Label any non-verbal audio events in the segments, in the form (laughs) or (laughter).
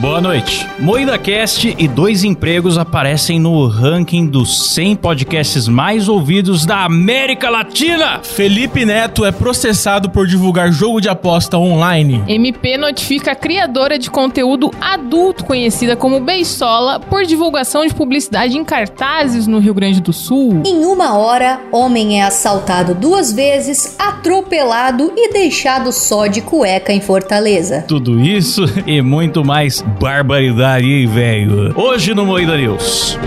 Boa noite. Moída Cast e Dois Empregos aparecem no ranking dos 100 podcasts mais ouvidos da América Latina. Felipe Neto é processado por divulgar jogo de aposta online. MP notifica a criadora de conteúdo adulto conhecida como Beisola por divulgação de publicidade em cartazes no Rio Grande do Sul. Em uma hora, homem é assaltado duas vezes, atropelado e deixado só de cueca em Fortaleza. Tudo isso e muito mais barbaridade, hein, velho? Hoje no Moída News.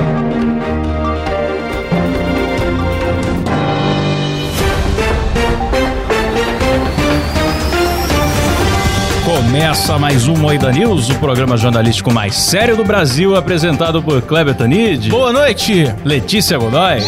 Começa mais um Moída News, o programa jornalístico mais sério do Brasil, apresentado por Kleber Tanid, Boa noite! Letícia Godoy,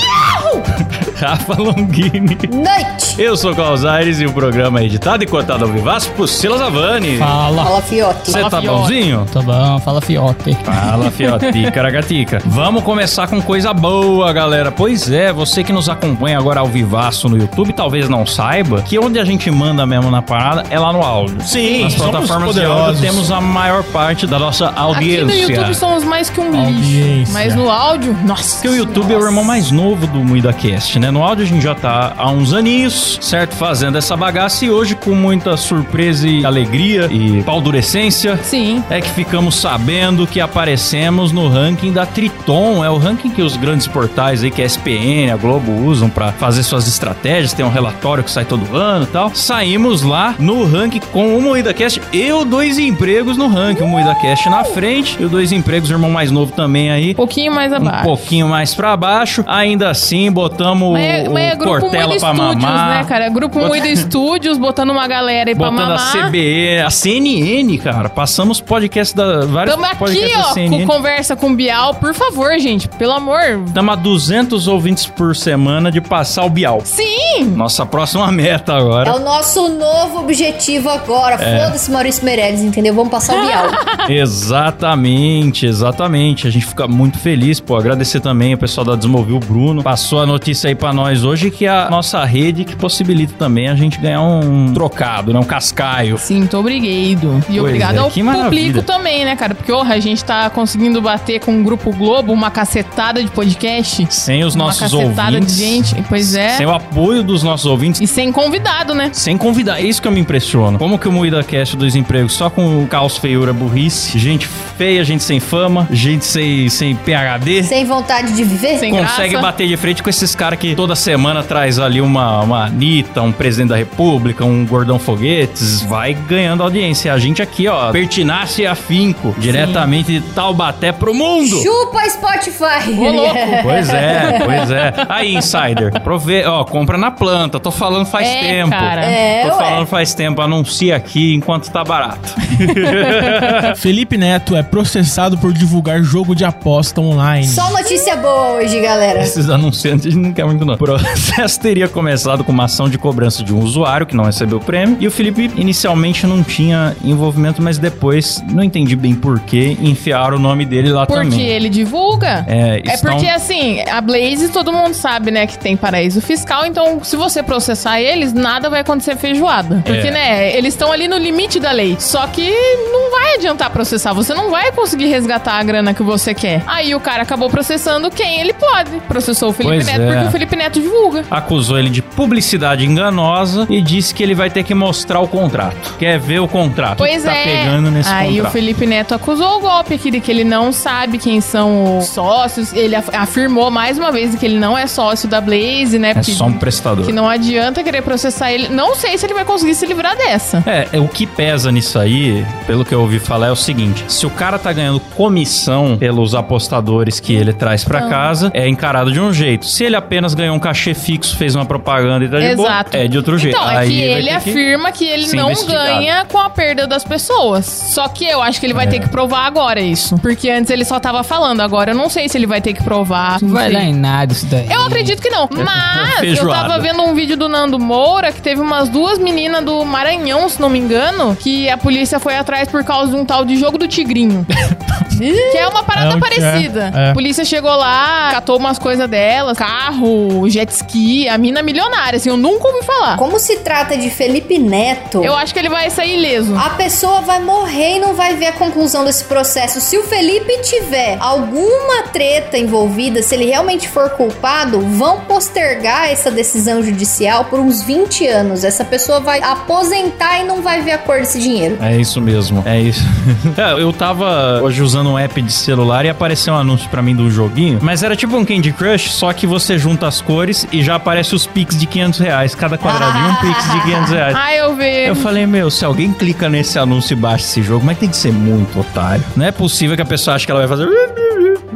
Rafa Longini. Noite! Eu sou o Klaus Aires e o programa é editado e cortado ao vivaço por Silas Avani. Fala. Fala, fiote. Você tá bonzinho? Tá bom, fala fiote. Fala, fiotica, (laughs) ragatica. Vamos começar com coisa boa, galera. Pois é, você que nos acompanha agora ao vivaço no YouTube, talvez não saiba que onde a gente manda mesmo na parada é lá no áudio. Sim, Nas somos plataformas de áudio poderosos. temos a maior parte da nossa Aqui audiência. no YouTube somos mais que um lixo. Audiência. Mas no áudio, nossa. Porque o YouTube é o irmão mais novo do MuidaCast, né? No áudio a gente já tá há uns aninhos, certo? Fazendo essa bagaça e hoje com muita surpresa e alegria e paldurecência. Sim. É que ficamos sabendo que aparecemos no ranking da Triton. É o ranking que os grandes portais aí, que a SPN, a Globo usam pra fazer suas estratégias. Tem um relatório que sai todo ano e tal. Saímos lá no ranking com o MoídaCast e o Dois Empregos no ranking. O MoídaCast na frente e o Dois Empregos, o irmão mais novo também aí. Um pouquinho mais Um abaixo. pouquinho mais pra baixo. Ainda assim, botamos Mas é, mas é grupo Moída pra Studios, mamar. né, cara? Grupo Bota- Moída Studios, botando uma galera aí pra Botando a mamar. CBE, a CNN, cara. Passamos podcast da vários Tamo aqui, ó, CNN. com conversa com o Bial. Por favor, gente, pelo amor. Estamos a 200 ouvintes por semana de passar o Bial. Sim! Nossa próxima meta agora. É o nosso novo objetivo agora. Foda-se, Maurício Meirelles, entendeu? Vamos passar o Bial. (laughs) Exatamente, exatamente. A gente fica muito feliz, pô. Agradecer também o pessoal da Desmovil, o Bruno. Passou a notícia aí pra nós hoje que é a nossa rede que possibilita também a gente ganhar um trocado, né? Um cascaio. Sim, muito obrigado. E Pois obrigado é, ao que maravilha. público também, né, cara? Porque, orra, a gente tá conseguindo bater com o Grupo Globo uma cacetada de podcast. Sem os uma nossos cacetada ouvintes. de gente. Pois é. Sem o apoio dos nossos ouvintes. E sem convidado, né? Sem convidar, é isso que eu me impressiono. Como que o Moída Cast dos empregos só com o caos, feiura, burrice, gente feia, gente sem fama, gente sem, sem PHD, Sem vontade de viver? Sem consegue graça. bater de frente com esses caras que toda semana traz ali uma, uma Anitta, um presidente da república, um gordão foguetes, vai ganhando audiência. A gente aqui, ó, pertinace e afinco, diretamente de Taubaté pro mundo. Chupa Spotify. Ô, louco. Pois é, pois é. Aí, Insider, prove... ó, compra na planta. Tô falando faz É, tempo. cara. É, Tô ué. falando faz tempo. Anuncia aqui enquanto tá barato. (laughs) Felipe Neto é processado por divulgar jogo de aposta online. Só notícia boa hoje, galera. Esses anunciantes a gente não quer muito, não. O processo teria começado com uma ação de cobrança de um usuário que não recebeu o prêmio. E o Felipe inicialmente não tinha envolvimento, mas depois, não entendi bem porquê, enfiaram o nome dele lá Porque também. ele divulga. É, É estão- porque, assim, a Blaze, todo mundo sabe, né, que tem paraíso fiscal, então se você processar eles, nada vai acontecer feijoada. Porque, É. né, eles estão ali no limite da lei. Só que não vai adiantar processar, você não vai conseguir resgatar a grana que você quer. Aí o cara acabou processando quem ele pode. Processou o Felipe Pois Neto é. porque o Felipe Neto divulga. acusou ele de publicidade enganosa e disse que ele vai ter que mostrar o contrato. Quer ver o contrato? Pois que tá é. pegando nesse Aí contrato. o Felipe Neto acusou o golpe aqui de que ele não sabe quem são os sócios. Ele af- afirmou mais uma vez que ele não é sócio da Blaze, né? É Porque só um prestador. Que não adianta querer processar ele. Não sei se ele vai conseguir se livrar dessa. É, é, o que pesa nisso aí, pelo que eu ouvi falar, é o seguinte: se o cara tá ganhando comissão pelos apostadores que ele traz pra Então. casa, é encarado de um jeito. Se ele apenas ganhou um cachê fixo, fez uma propaganda e tá de boa. Exato. É de outro jeito. Então, é Aí que ele ter que- afirma que ele não investigado. ganha com a perda das pessoas. Só que eu acho que ele vai É. ter que provar agora isso. Porque antes ele só tava falando. Agora eu não sei se ele vai ter que provar. Não vai sei. dar em nada isso daí. Eu acredito que não. Mas eu tava vendo um vídeo do Nando Moura que teve umas duas meninas do Maranhão, se não me engano, que a polícia foi atrás por causa de um tal de jogo do tigrinho. (laughs) que é uma parada É é. parecida. É. A polícia chegou lá, catou umas coisas dela, carro, jet ski, a mina milionária, assim, eu nunca ouvi falar. Como se trata de Felipe Neto, Eu acho que ele vai sair ileso. a pessoa vai morrer e não vai ver a conclusão desse processo. Se o Felipe tiver alguma treta envolvida, se ele realmente for culpado, vão postergar essa decisão judicial por uns 20 anos. Essa pessoa vai aposentar e não vai ver a cor desse dinheiro. É isso mesmo, é isso. (laughs) É, eu tava hoje usando um app de celular e apareceu um anúncio pra mim de um joguinho, mas era tipo um Candy Crush, só que você junta as cores e já aparece os pix de 500 reais. Cada quadradinho um pix de 500 reais. (laughs) Ah, eu vi. Eu falei, meu, se alguém clica nesse anúncio e baixa esse jogo, mas tem que ser muito otário. Não é possível que a pessoa ache que ela vai fazer.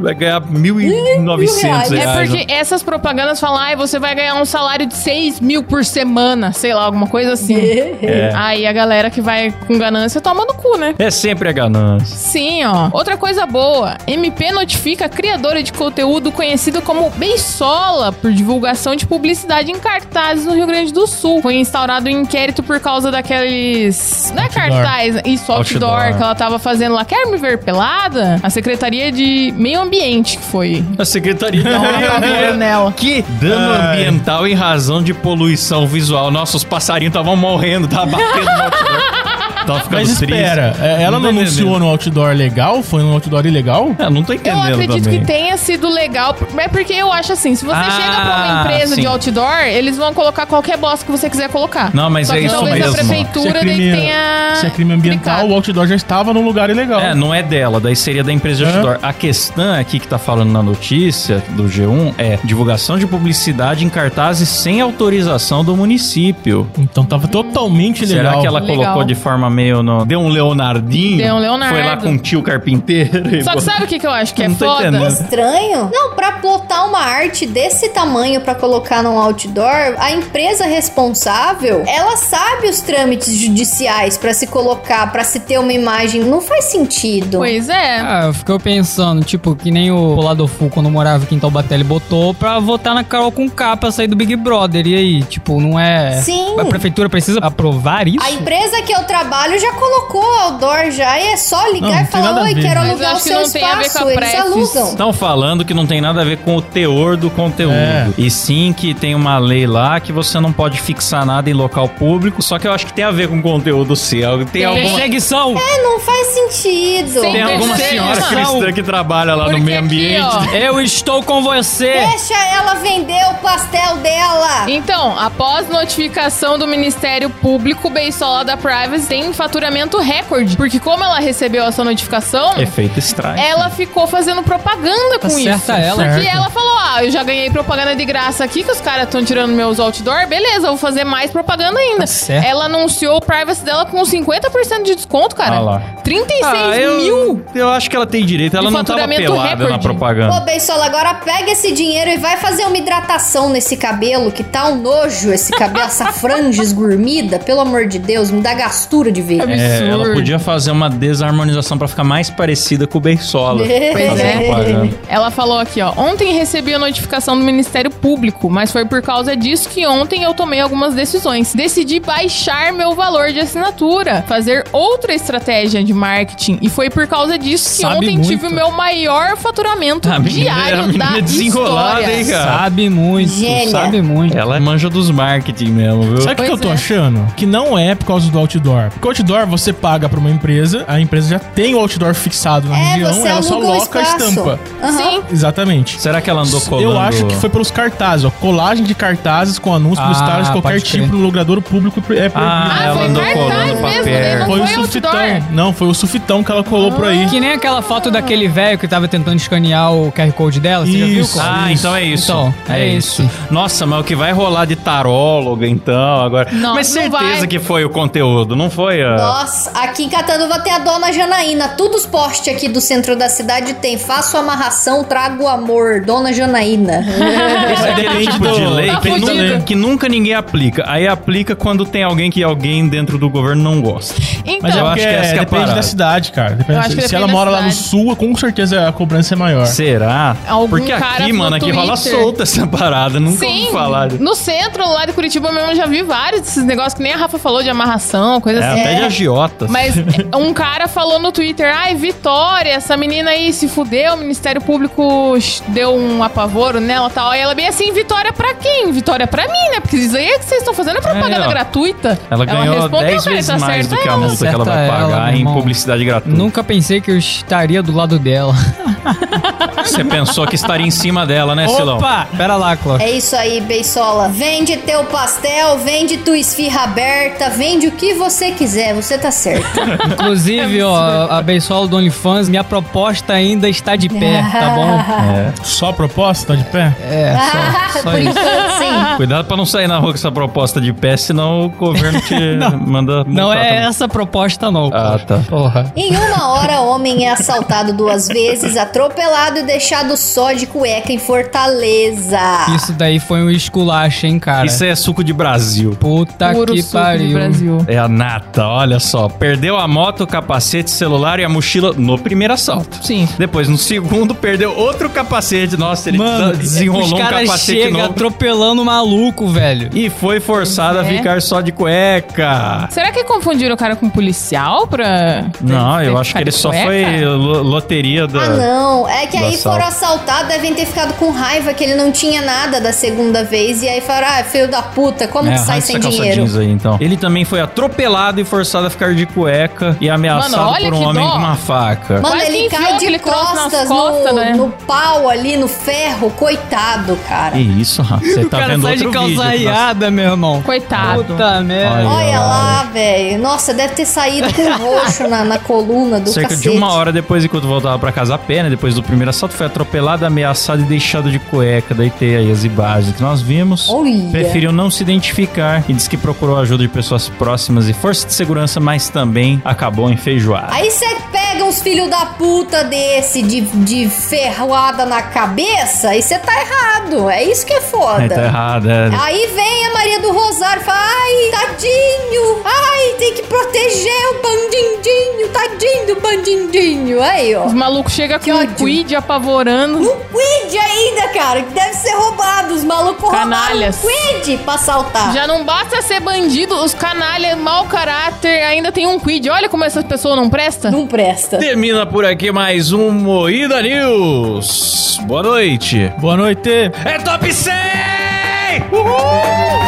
Vai ganhar 1.900 reais. reais. É porque essas propagandas falam, ai, você vai ganhar um salário de 6 mil por semana, sei lá, alguma coisa assim. É. Aí a galera que vai com ganância toma no cu, né? É sempre a ganância. Sim, ó. Outra coisa boa. MP notifica a criadora de conteúdo conhecida como Beisola por divulgação de publicidade em cartazes no Rio Grande do Sul. Foi instaurado um inquérito por causa daqueles... Não é cartaz, isso, outdoor, Outdoor. que ela tava fazendo lá. Quer me ver pelada? A Secretaria de Meio Ambiente que foi. A Secretaria (laughs) nela. Que dano Ai. ambiental em razão de poluição visual. Nossos passarinhos estavam morrendo, tava batendo no (laughs) outdoor. Tava ficando Mas triste. espera, é, ela não tô anunciou no outdoor legal? Foi no outdoor ilegal? É, não tô Eu entendendo acredito também. que tenha sido legal, é porque eu acho assim, se você Ah, chega pra uma empresa sim. de outdoor, eles vão colocar qualquer bosta que você quiser colocar. Não, mas Só é que isso talvez mesmo. a prefeitura Se é crime- tenha Se é crime ambiental, o outdoor já estava num lugar ilegal. É, não é dela, daí seria da empresa de É. outdoor. A questão aqui que tá falando na notícia do G1 é divulgação de publicidade em cartazes sem autorização do município. Então tava totalmente ilegal. Será que ela Legal. colocou de forma meio no... Deu um Leonardinho? Deu um Leonardo. Foi lá com o tio carpinteiro Só que sabe o que, que eu acho que (laughs) é Não tô foda? entendendo. Estranho? Não, pra plotar uma arte desse tamanho pra colocar num outdoor, a empresa responsável, ela sabe os trâmites judiciais pra se colocar, pra se ter uma imagem. Não faz sentido. Pois é. Ah, eu fiquei pensando, tipo, que nem o Polador Fu, quando morava aqui em Taubaté, ele botou pra votar na Carol com K pra sair do Big Brother. E aí, tipo, não é... Sim. A prefeitura precisa aprovar isso? A empresa que eu trabalho já colocou outdoor já e é só ligar não e falar, oi, quero? Mas alugar o que seu não tem a ver espaço. com a Eles alugam. Estão falando que não tem nada a ver com o teor do conteúdo. É. E sim que tem uma lei lá que você não pode fixar nada em local público. Só que eu acho que tem a ver com o conteúdo seu. Tem, Tem. alguma, Perseguição! É, não faz sentido. Tem alguma senhora cristã que trabalha lá Porque no meio aqui, ambiente. ó, Eu estou com você! Deixa ela vender o pastel dela. Então, após notificação do Ministério Público, Beisola da Privacy tem faturamento recorde. Porque como ela recebeu essa notificação, Efeito estranho. ela ficou fazendo propaganda com isso. Acerta ela. Porque Certo. ela falou: ah, eu já ganhei propaganda de graça aqui, que os caras estão tirando meus outdoor. Beleza, eu vou fazer mais propaganda ainda. Tá certo. Ela anunciou o privacy dela com 50% de desconto, cara. Ah lá. 36 Ah, eu, mil. eu acho que ela tem direito. Ela De não tava faturamento pelada na recorde. propaganda. Ô, Beisola, agora pega esse dinheiro e vai fazer uma hidratação nesse cabelo, que tá um nojo esse cabelo, essa (laughs) franja esgurmida. Pelo amor de Deus, me dá gastura de ver. É, ela podia fazer uma desarmonização pra ficar mais parecida com o Beisola. Pois (laughs) é. Ela falou aqui, ó. Ontem recebi a notificação do Ministério Público, mas foi por causa disso que ontem eu tomei algumas decisões. Decidi baixar meu valor de assinatura, fazer outra estratégia de marketing. E foi por causa disso que Sabe ontem muito. tive o meu maior faturamento A diário a menina da é desenrolada, história. hein, cara? Sabe muito, Gênia. sabe muito. Ela manja dos marketing mesmo, viu? Sabe o que Pois eu tô é. achando? Que não é por causa do outdoor. Porque outdoor você paga pra uma empresa, a empresa já tem o outdoor fixado na É, região, você ela só aloca a estampa. Aham. Sim. Exatamente. Será que ela andou colando? Eu acho que foi pelos cartazes, ó. Colagem de cartazes com anúncios Ah, publicitários de qualquer tipo no logrador público é proibido. Ah, Ah, ela foi andou colando mesmo, papel. daí não foi o foi sulfitão. outdoor. Não, foi o sulfitão que ela colou por aí. Que nem aquela foto daquele velho que tava tentando escanear o QR Code dela, você já viu? Isso. Ah, então é isso. Então, é esse. Nossa, mas o que vai rolar de taróloga, então, agora. Não, mas não certeza vai. que foi o conteúdo, não foi? Apoia. Nossa, aqui em Catanduva tem a dona Janaína. Todos os postes aqui do centro da cidade tem. Faço amarração, trago amor. Dona Janaína. (laughs) Esse é Depende tipo do- de lei Tá que, fudido. nunca, que nunca ninguém aplica. Aí aplica quando tem alguém que alguém dentro do governo não gosta. Então, Mas eu eu acho que essa que é depende parada. da cidade, cara. Depende- se depende ela da mora lá no cidade. sul, com certeza a cobrança é maior. Será? Algum Porque aqui, no mano, aqui rola solta essa parada. Nunca Sim, ouvi falar. no centro lá de Curitiba mesmo eu já vi vários desses negócios que nem a Rafa falou de amarração, coisa É, assim. até de agiotas. Mas (laughs) um cara falou no Twitter, ai, Vitória, essa menina aí se fudeu, o Ministério Público deu um apavoro nela e tal. Aí ela bem assim, Vitória pra Vitória pra mim, né? Porque isso aí é que vocês estão fazendo é propaganda É, gratuita. Ela ganhou respondeu, 10 cara, vezes tá mais certo do que a ela. multa que ela vai ela, pagar meu em irmão. publicidade gratuita. Nunca pensei que eu estaria do lado dela. (laughs) Você pensou que estaria em cima dela, né, Silão? Opa! Pera lá, Cláudio. É isso aí, Beisola. Vende teu pastel, vende tua esfirra aberta, vende o que você quiser, você tá certo. (laughs) Inclusive, ó, a Beisola do OnlyFans, minha proposta ainda está de pé, tá bom? (laughs) Só a proposta de pé? É, só, só Por isso. enquanto, sim. Cuidado pra não sair na rua com essa proposta de pé, senão o governo te (laughs) manda. Não multar é também. essa a proposta, não. Ah, tá. Porra. Em uma hora, homem é assaltado duas vezes, atropelado e deixado só de cueca em Fortaleza. Isso daí foi um esculacho, hein, cara? Isso é suco de Brasil. Puta Puro que pariu. Brasil. É a nata, olha só. Perdeu a moto, o capacete, celular e a mochila no primeiro assalto. Sim. Depois, no segundo, perdeu outro capacete. Nossa, ele Mano, desenrolou os um capacete chegam novo. atropelando o maluco, velho. E foi forçado a É. ficar só de cueca. Será que confundiram o cara com policial pra... Não, eu acho que ele só cueca? foi lo- loteria da. Ah, não. É que aí assalto. foram assaltados, devem ter ficado com raiva que ele não tinha nada da segunda vez. E aí falaram, ah, filho da puta, como É, que sai sem dinheiro? aí, então. Ele também foi atropelado e forçado a ficar de cueca e ameaçado Mano, por um homem dó. com uma faca. Mano, Quase ele cai de nas costas, costas, no, né? no pau ali, no ferro. Coitado, cara. Que isso, Rafa? Você (laughs) o tá cara vendo sai de outro vídeo. calça aqui na- riada, meu irmão. Coitado. Puta merda. Olha. Olha lá, velho. Nossa, deve ter saído com roxo na, na coluna do Cerca cacete. de uma hora depois, enquanto voltava pra casa a pé, né? Depois do primeiro assalto, foi atropelado, ameaçado e deixado de cueca. Daí tem aí as imagens que nós vimos. Olha. Preferiu não se identificar e disse que procurou ajuda de pessoas próximas e força de segurança, mas também acabou enfeijoado. Aí você pega uns filhos da puta desse de, de ferroada na cabeça e você tá errado. É isso que é foda. Aí tá errado, é. Aí vem a Maria do Rosário e fala: Ai, tadinho! Ai, tem que proteger o bandindinho, tadinho do bandindinho. Aí, ó. Os malucos chegam com Um quid apavorando. Um quid ainda, cara, que deve ser roubado. Os malucos Canalhas. roubaram um quid pra assaltar. Já não basta ser bandido, os canalhas, mau caráter, ainda tem um quid. Olha como essa pessoa não presta. Não presta. Termina por aqui mais um Moída News. Boa noite. Boa noite. É top 100! Uhul!